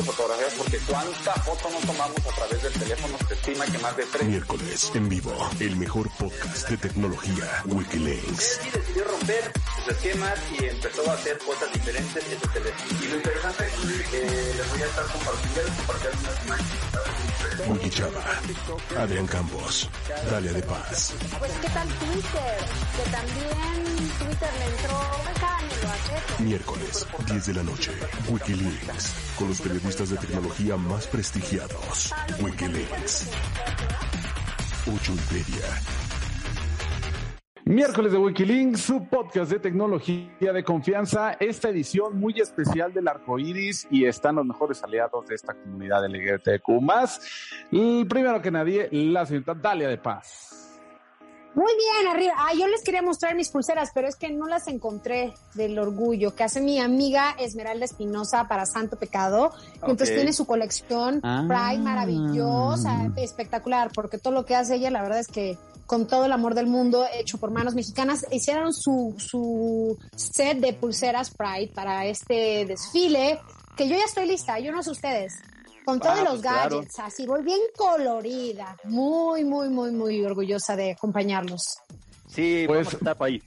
de fotografías porque cuánta foto no tomamos a través del teléfono se estima que más de tres. Miércoles en vivo, el mejor podcast de tecnología Wikileaks. Decidió romper sus esquemas y empezó a hacer cosas diferentes en su teléfono. Y lo interesante es que les voy a estar compartiendo, compartir unas imágenes. Wiki Chava, Adrián Campos, Dalia de Paz. Pues qué tal Twitter, que también Twitter le entró. Miércoles, 10 de la noche, Wikileaks, con los periodistas de tecnología más prestigiados. Wikileaks. 8 y media. Miércoles de Wikilinks, su podcast de tecnología de confianza, esta edición muy especial del arco iris y están los mejores aliados de esta comunidad LGBTQ. Y primero que nadie, la señorita Dalia de Paz. Muy bien, arriba. Ah, yo les quería mostrar mis pulseras, pero es que no las encontré del orgullo que hace mi amiga Esmeralda Espinosa para Santo Pecado. Y Entonces tiene su colección Ah. Pride maravillosa, espectacular, porque todo lo que hace ella, la verdad es que con todo el amor del mundo, hecho por manos mexicanas, hicieron su, su set de pulseras Pride para este desfile, que yo ya estoy lista, yo no sé ustedes. Con todos Ah, los pues claro. gadgets, así, voy bien colorida. Muy, muy, muy, muy orgullosa de acompañarlos. Sí, Pues- vamos a estar por ahí.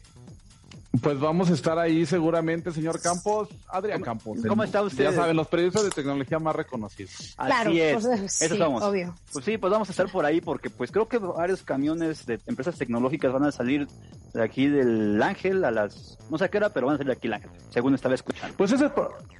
Pues vamos a estar ahí seguramente, señor Campos. Adrián Campos. cómo el- está usted? Ya saben, los periodistas de tecnología más reconocidos. Así Claro, es. pues, Eso sí, somos. obvio. Pues sí, pues vamos a estar por ahí porque pues creo que varios camiones de empresas tecnológicas van a salir de aquí del Ángel a las no sé a qué hora, pero van a salir de aquí el Ángel, según estaba escuchando. Pues esa es,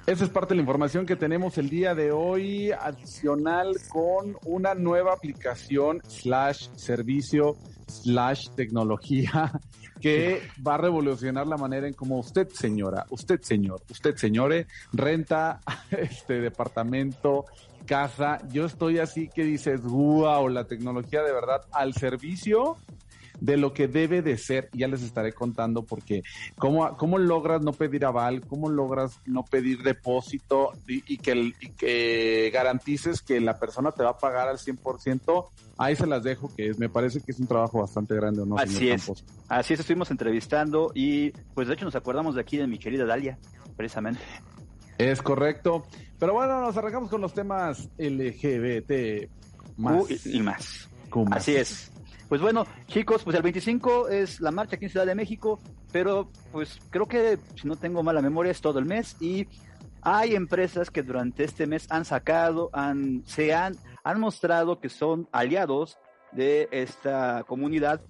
esa es parte de la información que tenemos el día de hoy, adicional con una nueva aplicación slash servicio slash tecnología que va a revolucionar la manera en cómo usted, señora, usted, señor, usted, señore, renta este departamento, casa. Yo estoy así que dices, wow, la tecnología de verdad al servicio de lo que debe de ser. Ya les estaré contando porque cómo, cómo logras no pedir aval, cómo logras no pedir depósito y, y que, el- y que garantices que la persona te va a pagar al 100%. Ahí se las dejo, que me parece que es un trabajo bastante grande, ¿o no, Así señor es. Campos? Así es, estuvimos entrevistando y pues de hecho nos acordamos de aquí de mi querida Dalia, precisamente. Es correcto. Pero bueno, nos arrancamos con los temas LGBT más. Q y, y más. Así es. Pues bueno, chicos, pues el 25 es la marcha aquí en Ciudad de México, pero pues creo que si no tengo mala memoria es todo el mes y hay empresas que durante este mes han sacado, han, se han, han mostrado que son aliados de esta comunidad,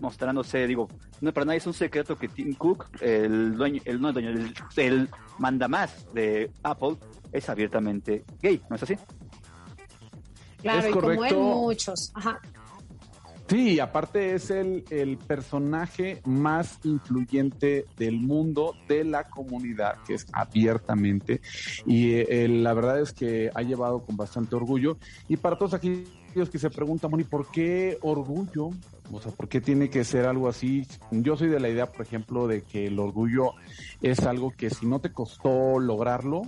mostrándose, digo, no para nadie es un secreto que Tim Cook, el dueño, el no el dueño, el, el mandamás de Apple, es abiertamente gay, ¿no es así? Claro, Es y como él, correcto. muchos. Ajá. Sí, aparte es el, el personaje más influyente del mundo, de la comunidad, que es abiertamente. Y eh, la verdad es que ha llevado con bastante orgullo. Y para todos aquellos que se preguntan, ¿y por qué orgullo? O sea, ¿por qué tiene que ser algo así? Yo soy de la idea, por ejemplo, de que el orgullo es algo que si no te costó lograrlo,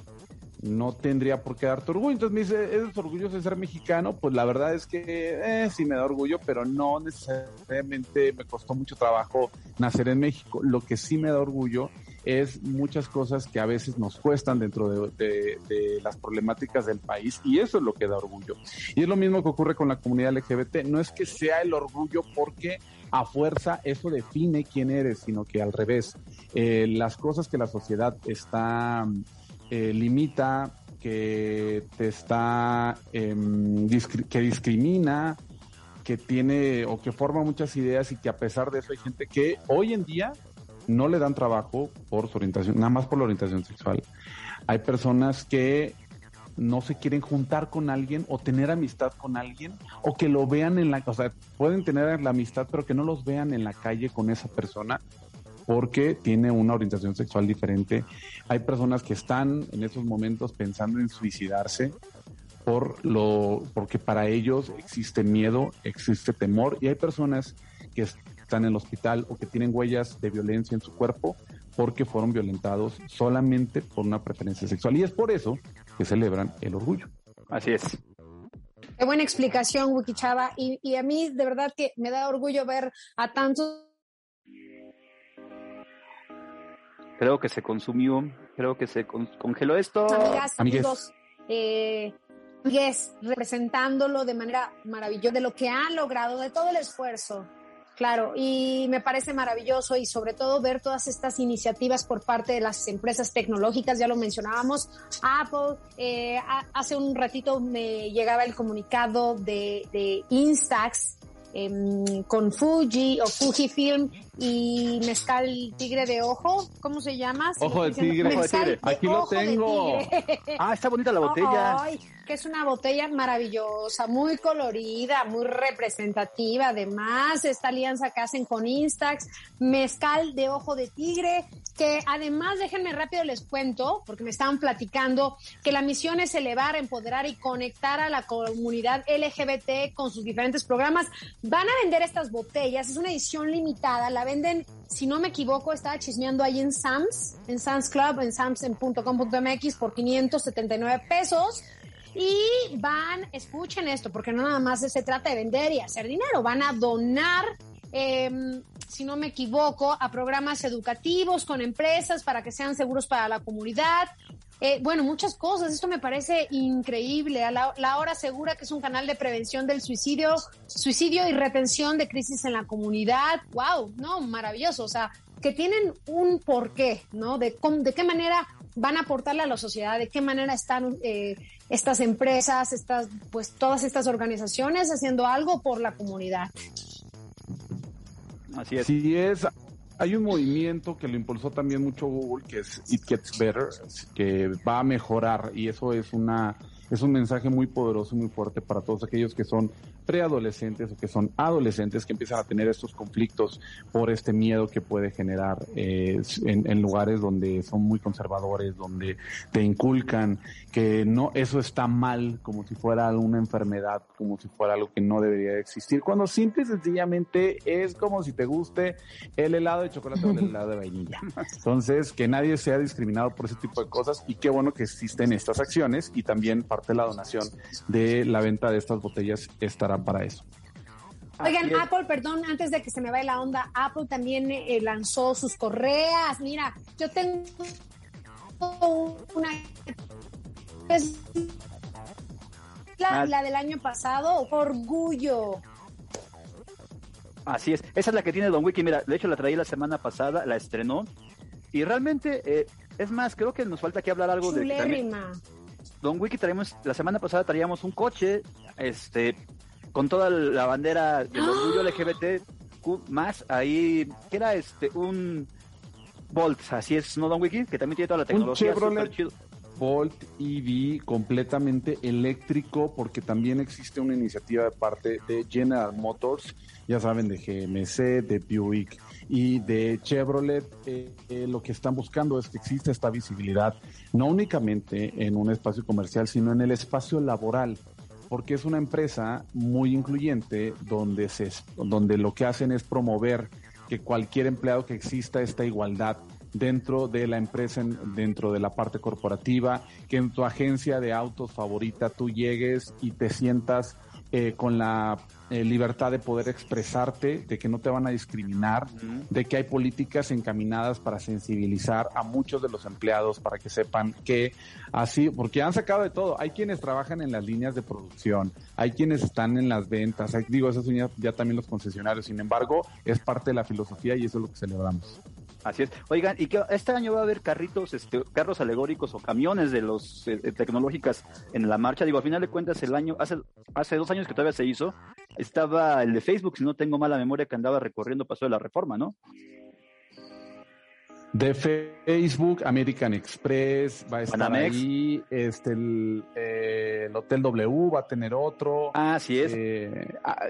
no tendría por qué darte orgullo. Entonces me dice, ¿eres orgulloso de ser mexicano? Pues la verdad es que eh, sí me da orgullo, pero no necesariamente me costó mucho trabajo nacer en México. Lo que sí me da orgullo es muchas cosas que a veces nos cuestan dentro de, las problemáticas del país y eso es lo que da orgullo. Y es lo mismo que ocurre con la comunidad LGBT. No es que sea el orgullo porque a fuerza eso define quién eres, sino que al revés. Eh, las cosas que la sociedad está eh, limita, que te está, em, que discrimina, que tiene o que forma muchas ideas y que a pesar de eso hay gente que hoy en día no le dan trabajo por su orientación, nada más por la orientación sexual. Hay personas que no se quieren juntar con alguien o tener amistad con alguien o que lo vean en la, o sea, pueden tener la amistad pero que no los vean en la calle con esa persona porque tiene una orientación sexual diferente. Hay personas que están en esos momentos pensando en suicidarse por lo porque para ellos existe miedo, existe temor y hay personas que están en el hospital o que tienen huellas de violencia en su cuerpo porque fueron violentados solamente por una preferencia sexual y es por eso que celebran el orgullo. Así es. Qué buena explicación, Wiki Chava. Y, y a mí, de verdad, que me da orgullo ver a tantos Creo que se consumió, creo que se con- congeló esto. amigas, amigues. amigos. eh, es representándolo de manera maravillosa, de lo que han logrado, de todo el esfuerzo. Claro, y me parece maravilloso y sobre todo ver todas estas iniciativas por parte de las empresas tecnológicas, ya lo mencionábamos, Apple, eh, hace un ratito me llegaba el comunicado de, de Instax, em, con Fuji o Fujifilm y mezcal tigre de ojo, ¿cómo se llama? Ojo de tigre, ojo de tigre. Aquí lo tengo. Ah, está bonita la botella. Ay, que es una botella maravillosa, muy colorida, muy representativa. Además, esta alianza que hacen con Instax, mezcal de ojo de tigre, que además, déjenme rápido les cuento, porque me estaban platicando que la misión es elevar, empoderar y conectar a la comunidad LGBT con sus diferentes programas. Van a vender estas botellas, es una edición limitada, la venden si no me equivoco, estaba chismeando ahí en Sam's, en Sam's Club, en sams.com.mx por 579 pesos. Y van, escuchen esto, porque no nada más se trata de vender y hacer dinero, van a donar, em, si no me equivoco, a programas educativos con empresas para que sean seguros para la comunidad. Eh, bueno, muchas cosas. Esto me parece increíble. A la, Hora Segura, que es un canal de prevención del suicidio, suicidio y retención de crisis en la comunidad. ¡Wow! No, maravilloso. O sea, que tienen un porqué, ¿no? De, de qué manera van a aportarle a la sociedad, de qué manera están eh, estas empresas, estas, pues todas estas organizaciones haciendo algo por la comunidad. Así es. Sí es. Hay un movimiento que lo impulsó también mucho Google, que es It Gets Better, que va a mejorar y eso es una es un mensaje muy poderoso y muy fuerte para todos aquellos que son preadolescentes o que son adolescentes que empiezan a tener estos conflictos por este miedo que puede generar eh, en, lugares donde son muy conservadores, donde te inculcan que no eso está mal, como si fuera una enfermedad, como si fuera algo que no debería existir, cuando simple y sencillamente es como si te guste el helado de chocolate o el helado de vainilla. Entonces, que nadie sea discriminado por ese tipo de cosas y qué bueno que existen estas acciones y también parte de la donación de la venta de estas botellas estará para eso. Oigan, Apple, perdón, antes de que se me vaya la onda, Apple también eh, lanzó sus correas. Mira, yo tengo una... La, ah. la del año pasado, orgullo. Así es, esa es la que tiene Don Wiki. Mira, de hecho la traí la semana pasada, la estrenó. Y realmente, eh, es más, creo que nos falta aquí hablar algo de. Don Wiki traemos, la semana pasada traíamos un coche, este, con toda la bandera del ¡Ah! orgullo LGBT más ahí, que era este, un Bolt, así es, ¿no, Don Wiki? Que también tiene toda la tecnología. Un Chevrolet Bolt EV completamente eléctrico, porque también existe una iniciativa de parte de General Motors, ya saben, de GMC, de Buick y de Chevrolet. Eh, eh, lo que están buscando es que exista esta visibilidad, no únicamente en un espacio comercial, sino en el espacio laboral porque es una empresa muy incluyente donde, se, donde lo que hacen es promover que cualquier empleado que exista esta igualdad dentro de la empresa, dentro de la parte corporativa, que en tu agencia de autos favorita tú llegues y te sientas eh, con la eh, libertad de poder expresarte, de que no te van a discriminar, de que hay políticas encaminadas para sensibilizar a muchos de los empleados para que sepan que así, porque han sacado de todo. Hay quienes trabajan en las líneas de producción, hay quienes están en las ventas, hay, digo, eso ya, ya también los concesionarios. Sin embargo, es parte de la filosofía y eso es lo que celebramos. Así es. Oigan, y que este año va a haber carritos, este, carros alegóricos o camiones de los eh, tecnológicas en la marcha. Digo, al final de cuentas, el año, hace, hace dos años que todavía se hizo, estaba el de Facebook, si no tengo mala memoria, que andaba recorriendo Paso de la Reforma, ¿no? De Facebook, American Express, va a estar ahí, este, eh, el, Hotel W va a tener otro. Ah, sí es. Eh, ah,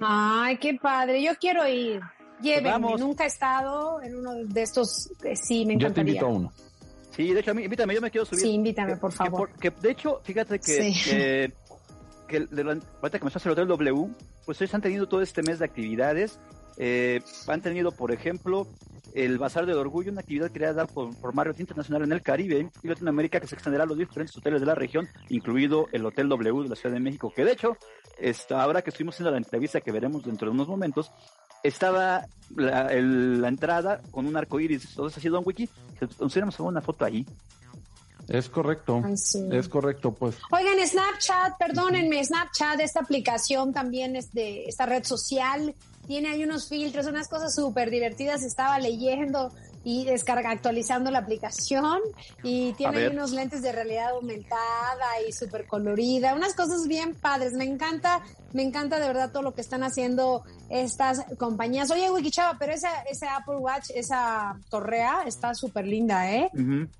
Ay, qué padre, yo quiero ir. Llévenme, nunca he estado en uno de estos, eh, sí, me encantaría. Yo te invito a uno. Sí, de hecho, a mí, invítame, yo me quiero subir. Sí, invítame, por favor. Que, de hecho, fíjate que que la, ahorita que el Hotel W, pues ellos han tenido todo este mes de actividades. Eh, han tenido, por ejemplo, el Bazar del Orgullo, una actividad creada por, por Marriott Internacional en el Caribe y Latinoamérica que se extenderá a los diferentes hoteles de la región, incluido el Hotel W de la Ciudad de México, que de hecho, está, ahora que estuvimos haciendo la entrevista que veremos dentro de unos momentos, estaba la, entrada con un arco iris. Entonces, así, Don Wiki, nos una foto ahí Es correcto. Es correcto, pues. Oigan, Snapchat, perdónenme, Snapchat, esta aplicación también es de esta red social, tiene ahí unos filtros, unas cosas súper divertidas. Estaba leyendo y descarga actualizando la aplicación y tiene unos lentes de realidad aumentada y súper colorida, unas cosas bien padres. Me encanta, me encanta de verdad todo lo que están haciendo estas compañías. Oye, Wikichava, pero esa, ese Apple Watch, esa correa está súper linda, ¿eh?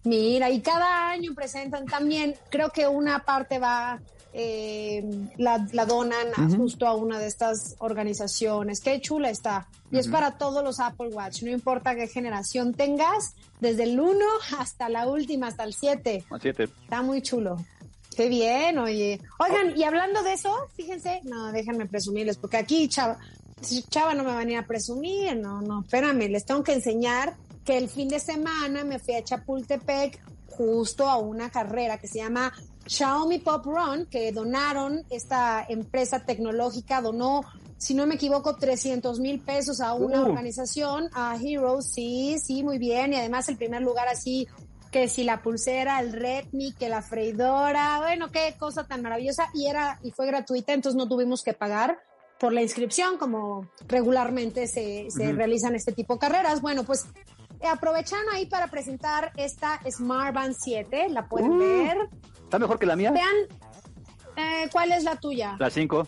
Mira, y cada año presentan también, creo que una parte va eh, la, donan justo a una de estas organizaciones. Qué chula está. Y es para todos los Apple Watch, no importa qué generación tengas, desde el 1 hasta la última, hasta el 7. Está muy chulo. Qué bien, oye. Oigan, y hablando de eso, fíjense, no, déjenme presumirles, porque aquí Chava, Chava no me va a venir a presumir, no, no, espérame, les tengo que enseñar que el fin de semana me fui a Chapultepec justo a una carrera que se llama Xiaomi Pop Run, que donaron, esta empresa tecnológica donó, si no me equivoco, 300 mil pesos a una uh. organización, a Heroes, sí, sí, muy bien, y además el primer lugar así, que si la pulsera, el Redmi, que la freidora, bueno, qué cosa tan maravillosa, y era, y fue gratuita, entonces no tuvimos que pagar por la inscripción, como regularmente se, se realizan este tipo de carreras. Bueno, pues aprovechan ahí para presentar esta Smart Band 7, la pueden uh. ver. ¿Está mejor que la mía? Vean, eh, ¿cuál es la tuya? La 5.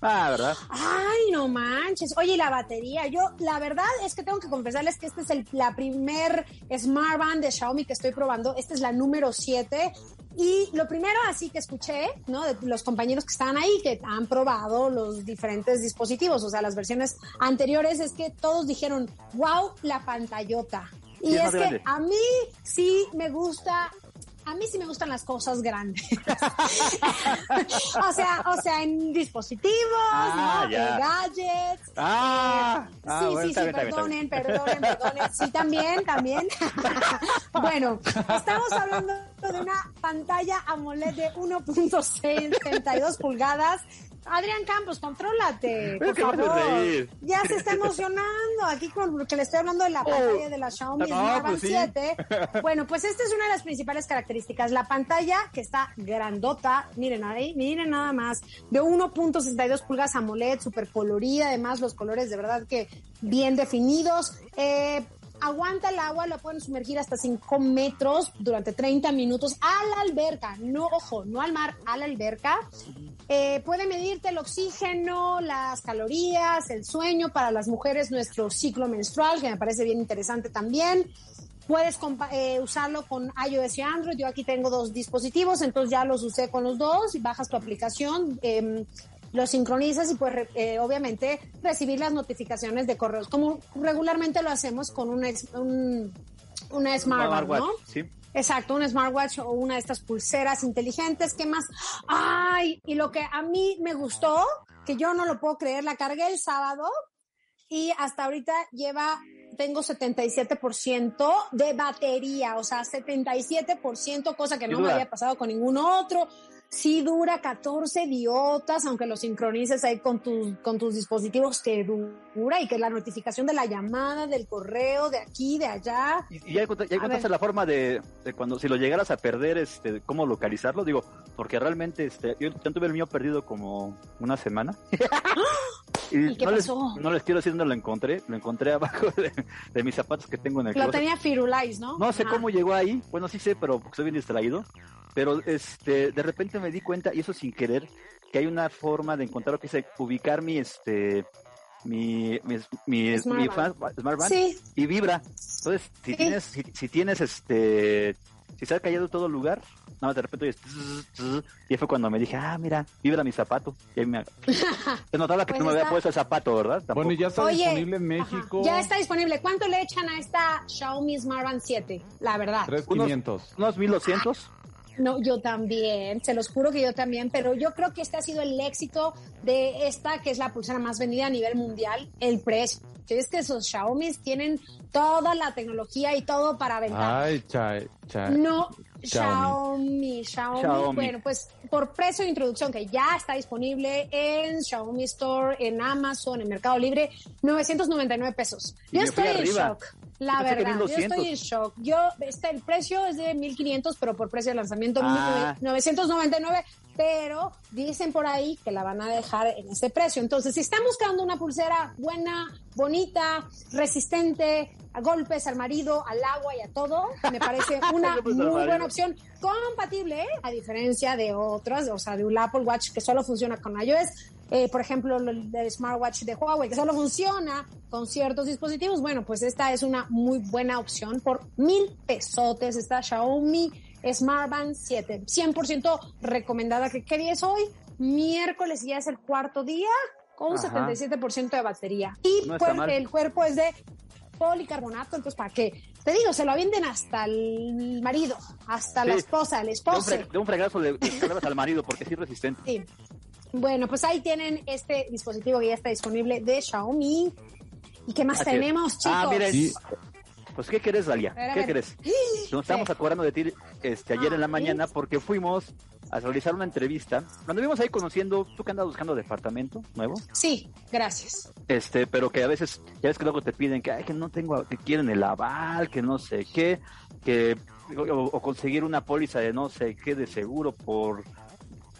Ah, ¿verdad? Ay, no manches. Oye, la batería. Yo, la verdad es que tengo que confesarles que esta es el, la primer Smart Band de Xiaomi que estoy probando. Esta es la número 7. Y lo primero así que escuché, ¿no? De los compañeros que estaban ahí, que han probado los diferentes dispositivos, o sea, las versiones anteriores, es que todos dijeron, wow, la pantallota. Y es que a mí sí me gusta a mí sí me gustan las cosas grandes. o sea, o sea, en dispositivos, ah, ¿no? En gadgets. Ah, eh, ah sí, sí, sí, perdonen, perdonen, perdonen. Sí, también, también. bueno, estamos hablando de una pantalla AMOLED de 1.62 pulgadas Adrián Campos, contrólate, por favor. Ya se está emocionando aquí con porque le estoy hablando de la oh. pantalla de la Xiaomi no, 7. Pues bueno, pues esta es una de las principales características. La pantalla que está grandota, miren ahí, miren nada más, de 1.62 pulgadas AMOLED, súper colorida, además los colores de verdad que bien definidos. Eh, aguanta el agua, lo pueden sumergir hasta 5 metros durante 30 minutos a la alberca, no, ojo, no al mar, a la alberca. Eh, puede medirte el oxígeno, las calorías, el sueño para las mujeres, nuestro ciclo menstrual, que me parece bien interesante también. Puedes eh, usarlo con iOS y Android. Yo aquí tengo dos dispositivos, entonces ya los usé con los dos y bajas tu aplicación. Eh, lo sincronizas y pues obviamente recibir las notificaciones de correos, como regularmente lo hacemos con una, un, una smartwatch, ¿no? Sí. Exacto, un smartwatch o una de estas pulseras inteligentes. ¿Qué más? Ay, y lo que a mí me gustó, que yo no lo puedo creer, la cargué el sábado y hasta ahorita lleva, tengo 77% de batería, o sea, 77%, cosa que no me había pasado con ningún otro sí dura 14 diotas, aunque lo sincronices ahí con tus, con tus dispositivos, te dura y que la notificación de la llamada, del correo, de aquí, de allá. ¿Y, ya, encontraste la forma de, cuando, si lo llegaras a perder, este, cómo localizarlo? Digo, porque realmente, este, yo, tuve el mío perdido como una semana. ¿Y, qué no pasó? Les, no les quiero decir dónde lo encontré, lo encontré abajo de, mis zapatos que tengo en el Lo tenía Firulais, ¿no? No sé cómo llegó ahí, bueno, sí sé, pero soy bien distraído pero este de repente me di cuenta y eso sin querer que hay una forma de encontrar lo que es ubicar mi este mi mi, mi, Smart, y vibra. Entonces si tienes si, tienes este si se ha callado todo el lugar nada de repente y fue cuando me dije ah mira vibra mi zapato y ahí me se notaba que pues no me había puesto el zapato verdad bueno ya está disponible en México ya está disponible. ¿cuánto le echan a esta Xiaomi Smart Band 7 la verdad. 3500 unos, unos 1200 no, yo también, se los juro que yo también, pero yo creo que este ha sido el éxito de esta, que es la pulsera más vendida a nivel mundial, el precio. Es que esos Xiaomi tienen toda la tecnología y todo para vender. Ay, chai, chai. No, Xiaomi. Xiaomi, Bueno, pues por precio de introducción que ya está disponible en Xiaomi Store, en Amazon, en Mercado Libre, 999 pesos. Yo estoy en shock. La verdad, yo estoy en shock. Yo, está, el precio es de 1500, pero por precio de lanzamiento ah. 999, pero dicen por ahí que la van a dejar en ese precio. Entonces, si están buscando una pulsera buena, bonita, resistente a golpes, al marido, al agua y a todo, me parece una muy buena opción, compatible, ¿eh? a diferencia de otras, o sea, de un Apple Watch que solo funciona con iOS, eh, por ejemplo, el, smartwatch de Huawei, que solo funciona con ciertos dispositivos, bueno, pues esta es una muy buena opción por mil pesotes, esta Xiaomi Smartband 7, 100% recomendada. que ¿Qué día es hoy? Miércoles ya es el cuarto día con 77% de batería. Y el cuerpo es de policarbonato, entonces ¿para qué? Te digo, se lo venden hasta el marido, hasta la esposa, el esposo. De un, fregazo de, al marido porque es resistente. Sí. Bueno, pues ahí tienen este dispositivo que ya está disponible de Xiaomi. ¿Y qué más tenemos, ah, chicos? Ah, miren. Pues, ¿qué querés, Dalia? ¿Qué querés? Nos estamos acordando de ti este, ayer en la ah, mañana porque fuimos a realizar una entrevista. Cuando vimos ahí conociendo, ¿tú que andas buscando departamento nuevo? Sí, gracias. Este, pero que a veces, ya ves que luego te piden que, ay, que no tengo, que quieren el aval, que no sé qué, que, o, conseguir una póliza de no sé qué de seguro por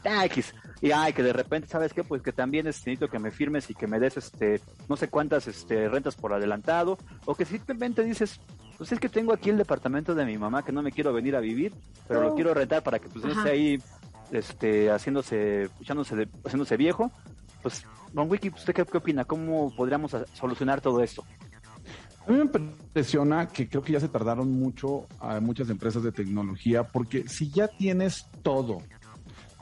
X. Y ay, que de repente, ¿sabes qué? Pues que también necesito que me firmes y que me des este, no sé cuántas este, rentas por adelantado, o que simplemente dices, pues es que tengo aquí el departamento de mi mamá que no me quiero venir a vivir, pero lo quiero rentar para que pues no esté ahí este, haciéndose, echándose haciéndose viejo. Pues, Don Wiki, ¿usted qué, qué opina? ¿Cómo podríamos solucionar todo esto? A mí me impresiona que creo que ya se tardaron mucho a muchas empresas de tecnología, porque si ya tienes todo,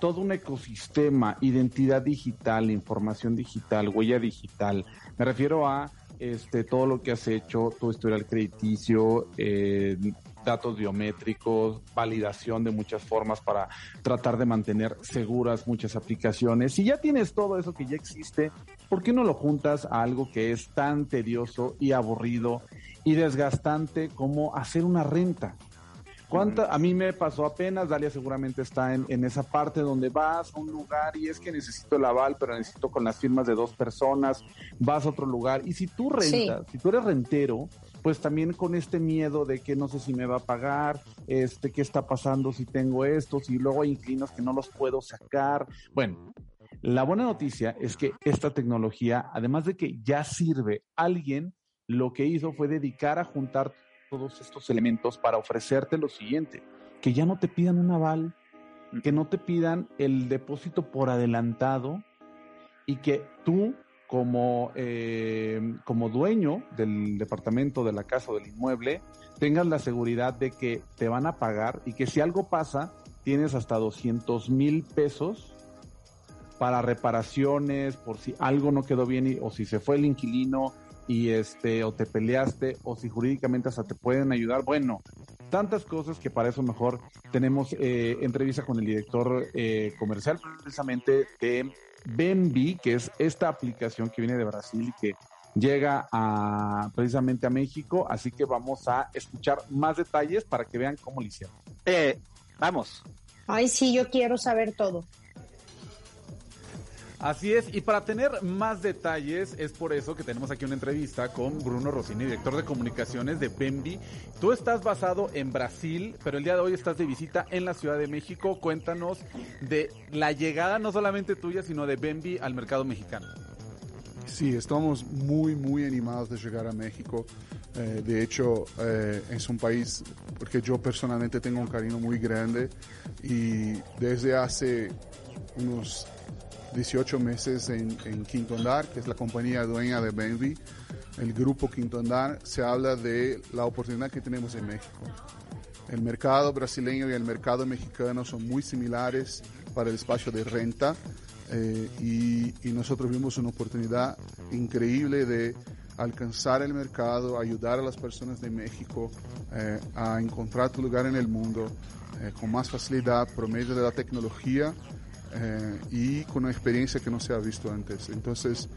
todo un ecosistema, identidad digital, información digital, huella digital. Me refiero a este, todo lo que has hecho, tu historial crediticio, eh, datos biométricos, validación de muchas formas para tratar de mantener seguras muchas aplicaciones. Si ya tienes todo eso que ya existe, ¿por qué no lo juntas a algo que es tan tedioso y aburrido y desgastante como hacer una renta? ¿Cuánta? A mí me pasó apenas, Dalia seguramente está en, esa parte donde vas a un lugar y es que necesito el aval, pero necesito con las firmas de dos personas, vas a otro lugar. Y si tú rentas, si tú eres rentero, pues también con este miedo de que no sé si me va a pagar, este, qué está pasando si tengo esto, si luego hay inquilinos que no los puedo sacar. Bueno, la buena noticia es que esta tecnología, además de que ya sirve, alguien lo que hizo fue dedicar a juntar todos estos elementos para ofrecerte lo siguiente, que ya no te pidan un aval, que no te pidan el depósito por adelantado y que tú como, eh, como dueño del departamento, de la casa o del inmueble, tengas la seguridad de que te van a pagar y que si algo pasa, tienes hasta 200 mil pesos para reparaciones, por si algo no quedó bien o si se fue el inquilino y este o te peleaste o si jurídicamente hasta te pueden ayudar. Bueno, tantas cosas que para eso mejor tenemos eh, entrevista con el director eh, comercial precisamente de Bembi, que es esta aplicación que viene de Brasil y que llega a precisamente a México, así que vamos a escuchar más detalles para que vean cómo lo hicieron. Eh, vamos. Ay, sí, yo quiero saber todo. Así es, y para tener más detalles, es por eso que tenemos aquí una entrevista con Bruno Rossini, director de comunicaciones de Bembi. Tú estás basado en Brasil, pero el día de hoy estás de visita en la Ciudad de México. Cuéntanos de la llegada no solamente tuya, sino de Bembi al mercado mexicano. Sí, estamos muy, muy animados de llegar a México. Eh, de hecho, eh, es un país porque yo personalmente tengo un cariño muy grande y desde hace unos 18 meses en, Quinto Andar, que es la compañía dueña de Benvi, el grupo Quinto Andar, se habla de la oportunidad que tenemos en México. El mercado brasileño y el mercado mexicano son muy similares para el espacio de renta eh, y, nosotros vimos una oportunidad increíble de alcanzar el mercado, ayudar a las personas de México eh, a encontrar tu lugar en el mundo eh, con más facilidad por medio de la tecnología eh, y con una experiencia que no se ha visto antes. Entonces,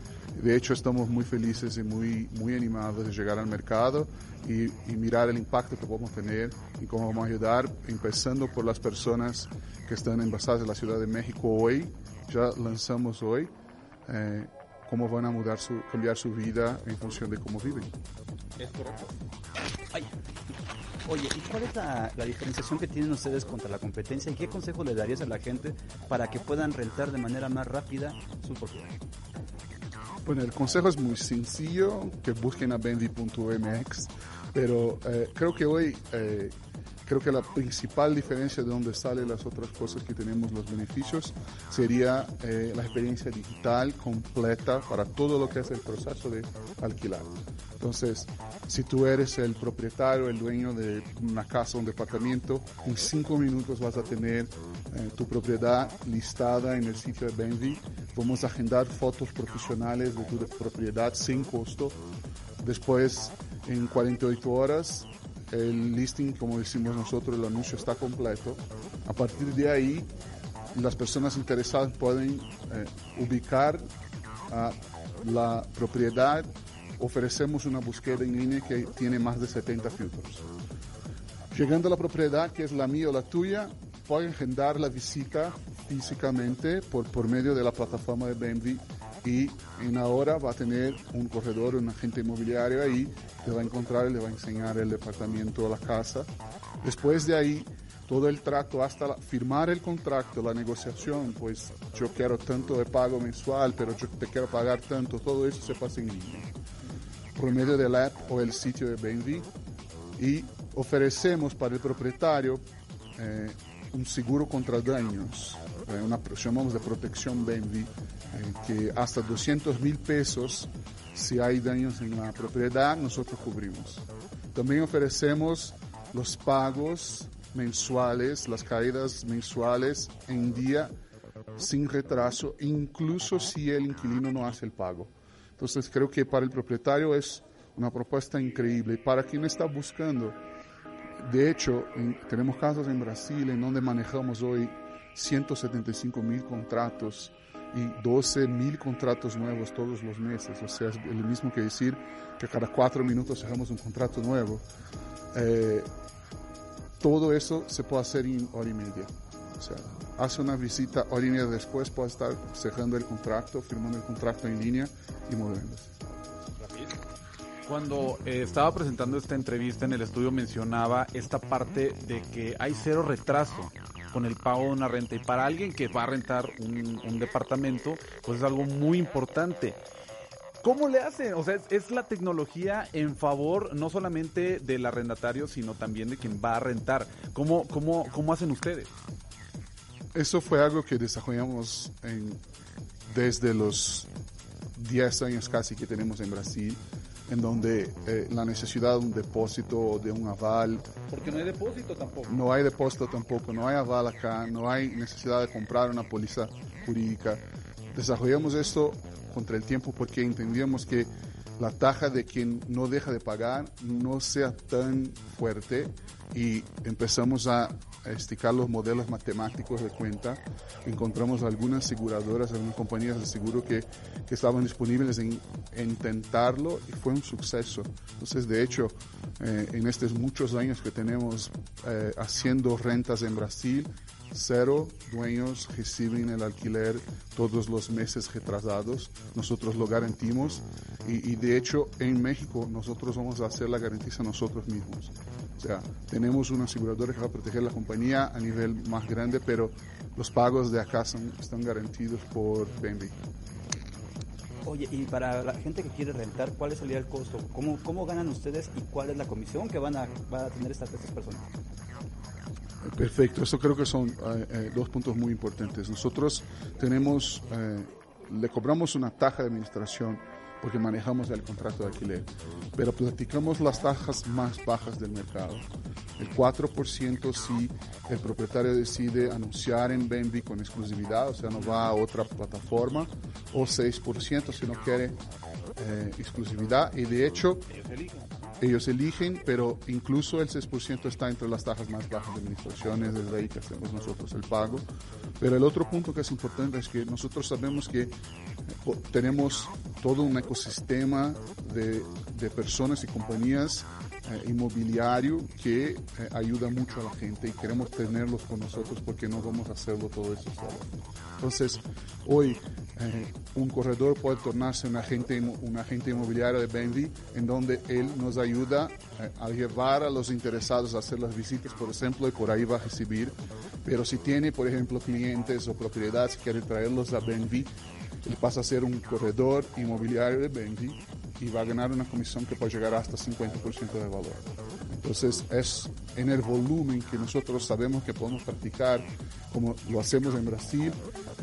de hecho, estamos muy felices y muy, muy animados de llegar al mercado y, mirar el impacto que podemos tener y cómo vamos a ayudar, empezando por las personas que están envasadas en la Ciudad de México hoy. Ya lanzamos hoy. Eh, cómo van a mudar su, cambiar su vida en función de cómo viven. Es correcto. Oye, ¿y cuál es la, diferenciación que tienen ustedes contra la competencia y qué consejo le darías a la gente para que puedan rentar de manera más rápida su propiedad? Bueno, el consejo es muy sencillo, que busquen a bendy.mx, pero eh, creo que hoy, eh, creo que la principal diferencia de donde salen las otras cosas que tenemos, los beneficios, sería eh, la experiencia digital completa para todo lo que es el proceso de alquilar. Entonces, si tú eres el propietario, el dueño de una casa, un departamento, en cinco minutos vas a tener eh, tu propiedad listada en el sitio de Benvi. Vamos a agendar fotos profesionales de tu propiedad sin costo. Después, en 48 horas, el listing, como decimos nosotros, el anuncio está completo. A partir de ahí, las personas interesadas pueden eh, ubicar a la propiedad ofrecemos una búsqueda en línea que tiene más de 70 filtros. Llegando a la propiedad, que es la mía o la tuya, pueden agendar la visita físicamente por, por medio de la plataforma de BMV y en ahora va a tener un corredor, un agente inmobiliario ahí, le va a encontrar y le va a enseñar el departamento la casa. Después de ahí, todo el trato hasta firmar el contrato, la negociación, pues yo quiero tanto de pago mensual, pero yo te quiero pagar tanto, todo eso se pasa en línea por medio del app o el sitio de Benvi y ofrecemos para el propietario eh, un seguro contra daños, eh, una llamamos de protección Benvi, eh, que hasta 200 mil pesos si hay daños en la propiedad nosotros cubrimos. También ofrecemos los pagos mensuales, las caídas mensuales en día sin retraso, incluso si el inquilino no hace el pago. Entonces creo que para el propietario es una propuesta increíble. Para quien está buscando, de hecho, tenemos casos en Brasil en donde manejamos hoy 175 mil contratos y 12 mil contratos nuevos todos los meses. O sea, es lo mismo que decir que cada cuatro minutos cerramos un contrato nuevo. Eh, todo eso se puede hacer en hora y media. O sea, hace una visita hora y media después, puede estar cerrando el contrato, firmando el contrato en línea y moviéndose. Cuando eh, estaba presentando esta entrevista en el estudio mencionaba esta parte de que hay cero retraso con el pago de una renta y para alguien que va a rentar un, un departamento pues es algo muy importante. ¿Cómo le hacen? O sea, es, es, la tecnología en favor no solamente del arrendatario, sino también de quien va a rentar. ¿Cómo, cómo, cómo hacen ustedes? Eso fue algo que desarrollamos en, desde los 10 años casi que tenemos en Brasil, en donde eh, la necesidad de un depósito, de un aval. Porque no hay depósito tampoco. No hay depósito tampoco, no hay aval acá, no hay necesidad de comprar una póliza jurídica. Desarrollamos esto contra el tiempo porque entendíamos que la taja de quien no deja de pagar no sea tan fuerte y empezamos a esticar los modelos matemáticos de cuenta. Encontramos algunas aseguradoras, algunas compañías de seguro que, que estaban disponibles en, intentarlo y fue un suceso. Entonces, de hecho, eh, en estos muchos años que tenemos eh, haciendo rentas en Brasil, cero dueños reciben el alquiler todos los meses retrasados. Nosotros lo garantimos y, y, de hecho en México nosotros vamos a hacer la garantía nosotros mismos. O sea, tenemos una aseguradora que va a proteger la compañía a nivel más grande, pero los pagos de acá son, están garantidos por BNB. Oye, y para la gente que quiere rentar, ¿cuál sería el costo? ¿Cómo, cómo ganan ustedes y cuál es la comisión que van a, van a tener estas, estas personas? Perfecto, eso creo que son eh, eh, dos puntos muy importantes. Nosotros tenemos, eh, le cobramos una taja de administración porque manejamos el contrato de alquiler, pero platicamos las tajas más bajas del mercado. El 4% si el propietario decide anunciar en Benvi con exclusividad, o sea, no va a otra plataforma, o 6% si no quiere exclusividad. Y de hecho, ellos eligen, pero incluso el 6% está entre las tajas más bajas de administraciones, desde ahí que hacemos nosotros el pago. Pero el otro punto que es importante es que nosotros sabemos que tenemos todo un ecosistema de, de personas y compañías eh, inmobiliario que eh, ayuda mucho a la gente y queremos tenerlos con nosotros porque no vamos a hacerlo todo eso solo. Entonces, hoy eh, un corredor puede tornarse un agente, un agente inmobiliario de Bendy en donde él nos ayuda a llevar a los interesados a hacer las visitas, por ejemplo, y por ahí va a recibir. Pero si tiene, por ejemplo, clientes o propiedades, quiere traerlos a Bendy, él pasa a ser un corredor inmobiliario de Bendy y va a ganar una comisión que puede llegar hasta 50% de valor. Entonces es en el volumen que nosotros sabemos que podemos practicar, como lo hacemos en Brasil,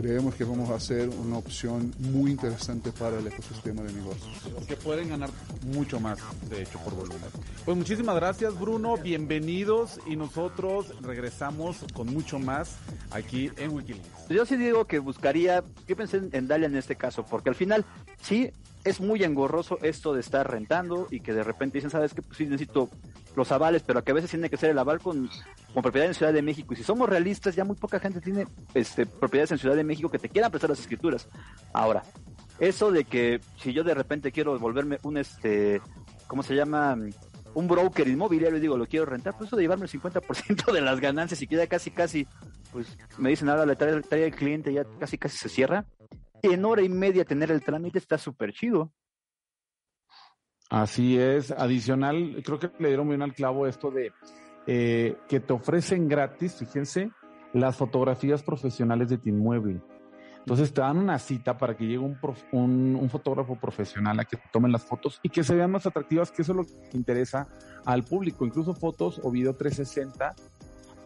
creemos que vamos a hacer una opción muy interesante para el ecosistema de negocios. Que pueden ganar mucho más, de hecho, por volumen. Pues muchísimas gracias, Bruno. Bienvenidos y nosotros regresamos con mucho más aquí en Wikileaks. Yo sí digo que buscaría, yo pensé en Dalia en este caso, porque al final sí es muy engorroso esto de estar rentando y que de repente dicen, sabes que pues sí necesito los avales, pero que a veces tiene que ser el aval con, con propiedad en Ciudad de México. Y si somos realistas, ya muy poca gente tiene este, propiedades en Ciudad de México que te quieran prestar las escrituras. Ahora, eso de que si yo de repente quiero volverme un, este, ¿cómo se llama? Un broker inmobiliario y digo, lo quiero rentar, pues eso de llevarme el 50% de las ganancias y queda casi, casi, pues me dicen ahora le trae, trae el cliente, ya casi, casi se cierra en hora y media tener el trámite está súper chido. Así es. Adicional, creo que le dieron bien al clavo esto de eh, que te ofrecen gratis, fíjense, las fotografías profesionales de tu inmueble. Entonces te dan una cita para que llegue un, un, fotógrafo profesional a que tomen las fotos y que se vean más atractivas, que eso es lo que interesa al público, incluso fotos o video 360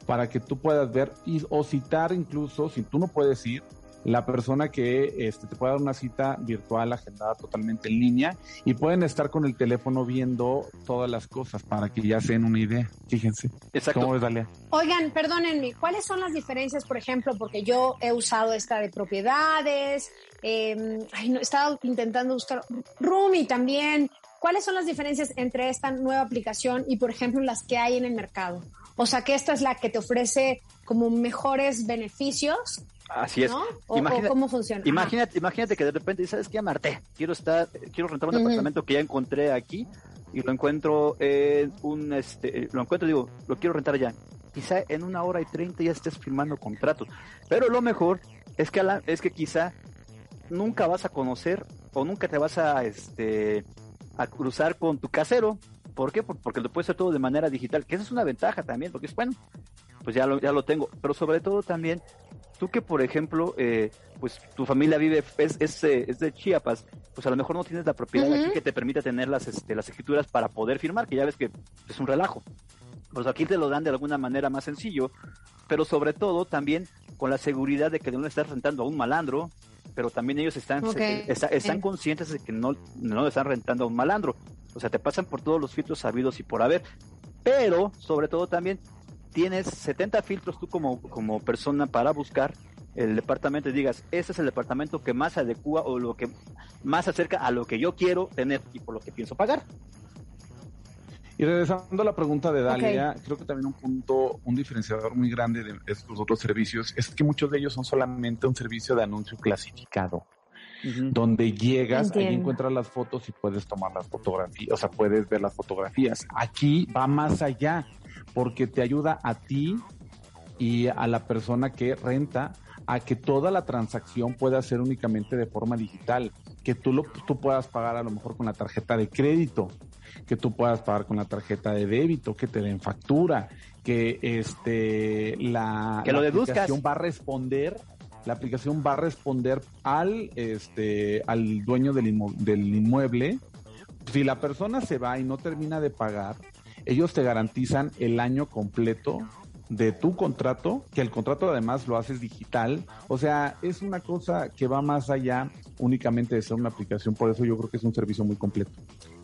para que tú puedas ver o citar incluso, si tú no puedes ir, la persona que este, te puede dar una cita virtual agendada totalmente en línea y pueden estar con el teléfono viendo todas las cosas para que ya se den una idea. Fíjense. Exacto. ¿Cómo ves, Dalia? Oigan, perdónenme, ¿cuáles son las diferencias, por ejemplo, porque yo he usado esta de propiedades, eh, ay, no, he estado intentando buscar Rumi también. ¿Cuáles son las diferencias entre esta nueva aplicación y, por ejemplo, las que hay en el mercado? O sea, que esta es la que te ofrece como mejores beneficios Así es. ¿Cómo funciona? Imagínate, imagínate que de repente ¿sabes qué, Marte? Quiero estar, quiero rentar un departamento que ya encontré aquí y lo encuentro en un, este, lo encuentro digo, lo quiero rentar ya. Quizá en una hora y treinta ya estés firmando contratos. Pero lo mejor es que, es que quizá nunca vas a conocer o nunca te vas a, este, a cruzar con tu casero. ¿Por qué? Porque lo puedes hacer todo de manera digital, que esa es una ventaja también, porque es bueno, pues ya lo, ya lo tengo. Pero sobre todo también tú que, por ejemplo, eh, pues tu familia vive, es, es, eh, es, de Chiapas, pues a lo mejor no tienes la propiedad aquí que te permita tener las, este, las escrituras para poder firmar, que ya ves que es un relajo. Pues aquí te lo dan de alguna manera más sencillo, pero sobre todo también con la seguridad de que no le estás rentando a un malandro, pero también ellos están, están conscientes de que no, no le están rentando a un malandro. O sea, te pasan por todos los filtros sabidos y por haber. Pero, sobre todo también, tienes 70 filtros tú como, como persona para buscar el departamento y digas, este es el departamento que más adecua o lo que más acerca a lo que yo quiero tener y por lo que pienso pagar. Y regresando a la pregunta de Dalia, creo que también un punto, un diferenciador muy grande de estos otros servicios es que muchos de ellos son solamente un servicio de anuncio clasificado. Donde llegas, ahí encuentras las fotos y puedes tomar las fotografías, o sea, puedes ver las fotografías. Aquí va más allá porque te ayuda a ti y a la persona que renta a que toda la transacción pueda ser únicamente de forma digital, que tú, lo, tú puedas pagar a lo mejor con la tarjeta de crédito, que tú puedas pagar con la tarjeta de débito, que te den factura, que este la, que lo aplicación va a responder, la aplicación va a responder al este al dueño del, del inmueble. Si la persona se va y no termina de pagar, ellos te garantizan el año completo de tu contrato, que el contrato además lo haces digital. O sea, es una cosa que va más allá únicamente de ser una aplicación, por eso yo creo que es un servicio muy completo.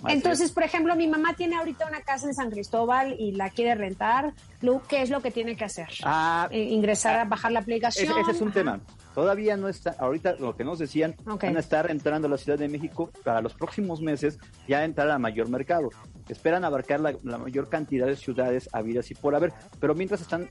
Entonces, por ejemplo, mi mamá tiene ahorita una casa en San Cristóbal y la quiere rentar. Lu, ¿qué es lo que tiene que hacer? Ah, eh, ingresar a bajar la aplicación. Ese, es un tema. Todavía no está, ahorita lo que nos decían, van a estar entrando a la Ciudad de México para los próximos meses ya entrar a mayor mercado. Esperan abarcar la, mayor cantidad de ciudades habidas y por haber, pero mientras están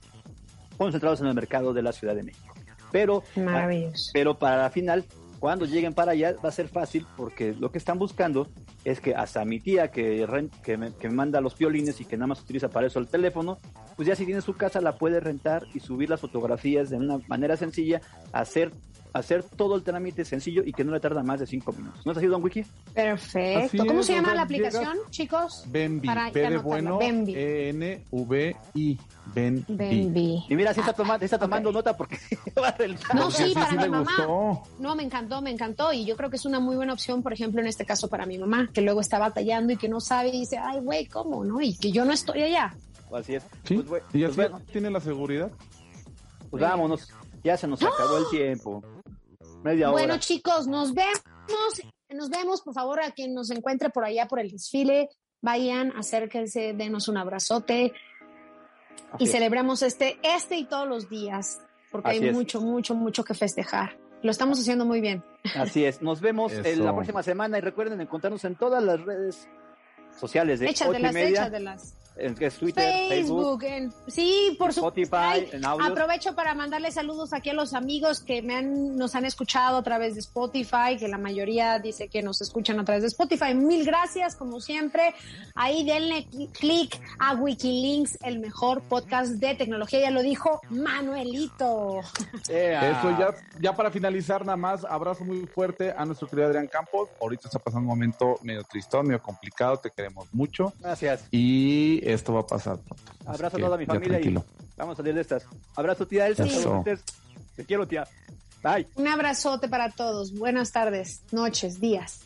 concentrados en el mercado de la Ciudad de México. Pero, Maravilloso. pero para la final, cuando lleguen para allá va a ser fácil porque lo que están buscando es que hasta mi tía que, que, me, que me manda los violines y que nada más utiliza para eso el teléfono, pues ya si tiene su casa la puede rentar y subir las fotografías de una manera sencilla, hacer hacer todo el trámite sencillo y que no le tarda más de cinco minutos. ¿No es así, Don Wiki? Perfecto. ¿Cómo se llama la aplicación, chicos? Benvi, P de bueno, E-N-V-I, Benvi. Y mira, si está, tomando, está tomando nota porque va a No, sí, para mi mamá. No, me encantó, me encantó. Y yo creo que es una muy buena opción, por ejemplo, en este caso para mi mamá, que luego está batallando y que no sabe y dice, ay, güey, ¿cómo? ¿No? Y que yo no estoy allá. Así es. ¿Sí? Pues, ¿Y así pues, tiene la seguridad? Pues vámonos. Ya se nos acabó el tiempo. Media bueno, chicos, nos vemos. Nos vemos, por favor, a quien nos encuentre por allá por el desfile. Vayan, acérquense, denos un abrazote y celebremos este, este y todos los días, porque hay mucho, mucho, mucho que festejar. Lo estamos haciendo muy bien. Así es. Nos vemos en la próxima semana y recuerden encontrarnos en todas las redes sociales de Échatelas, échatelas en que es Twitter, Facebook, sí, por Spotify, en Aprovecho para mandarle saludos aquí a los amigos que me han, nos han escuchado a través de Spotify, que la mayoría dice que nos escuchan a través de Spotify. Mil gracias, como siempre. Ahí denle clic a Wikilinks, el mejor podcast de tecnología. Ya lo dijo Manuelito. Eso ya, ya para finalizar, nada más, abrazo muy fuerte a nuestro querido Adrián Campos. Ahorita está pasando un momento medio tristón, medio complicado. Te queremos mucho. Gracias. Y esto va a pasar Abrazo a toda mi familia y vamos a salir de estas. Abrazo, tía Elsa. Te quiero, tía. Bye. Un abrazote para todos. Buenas tardes, noches, días.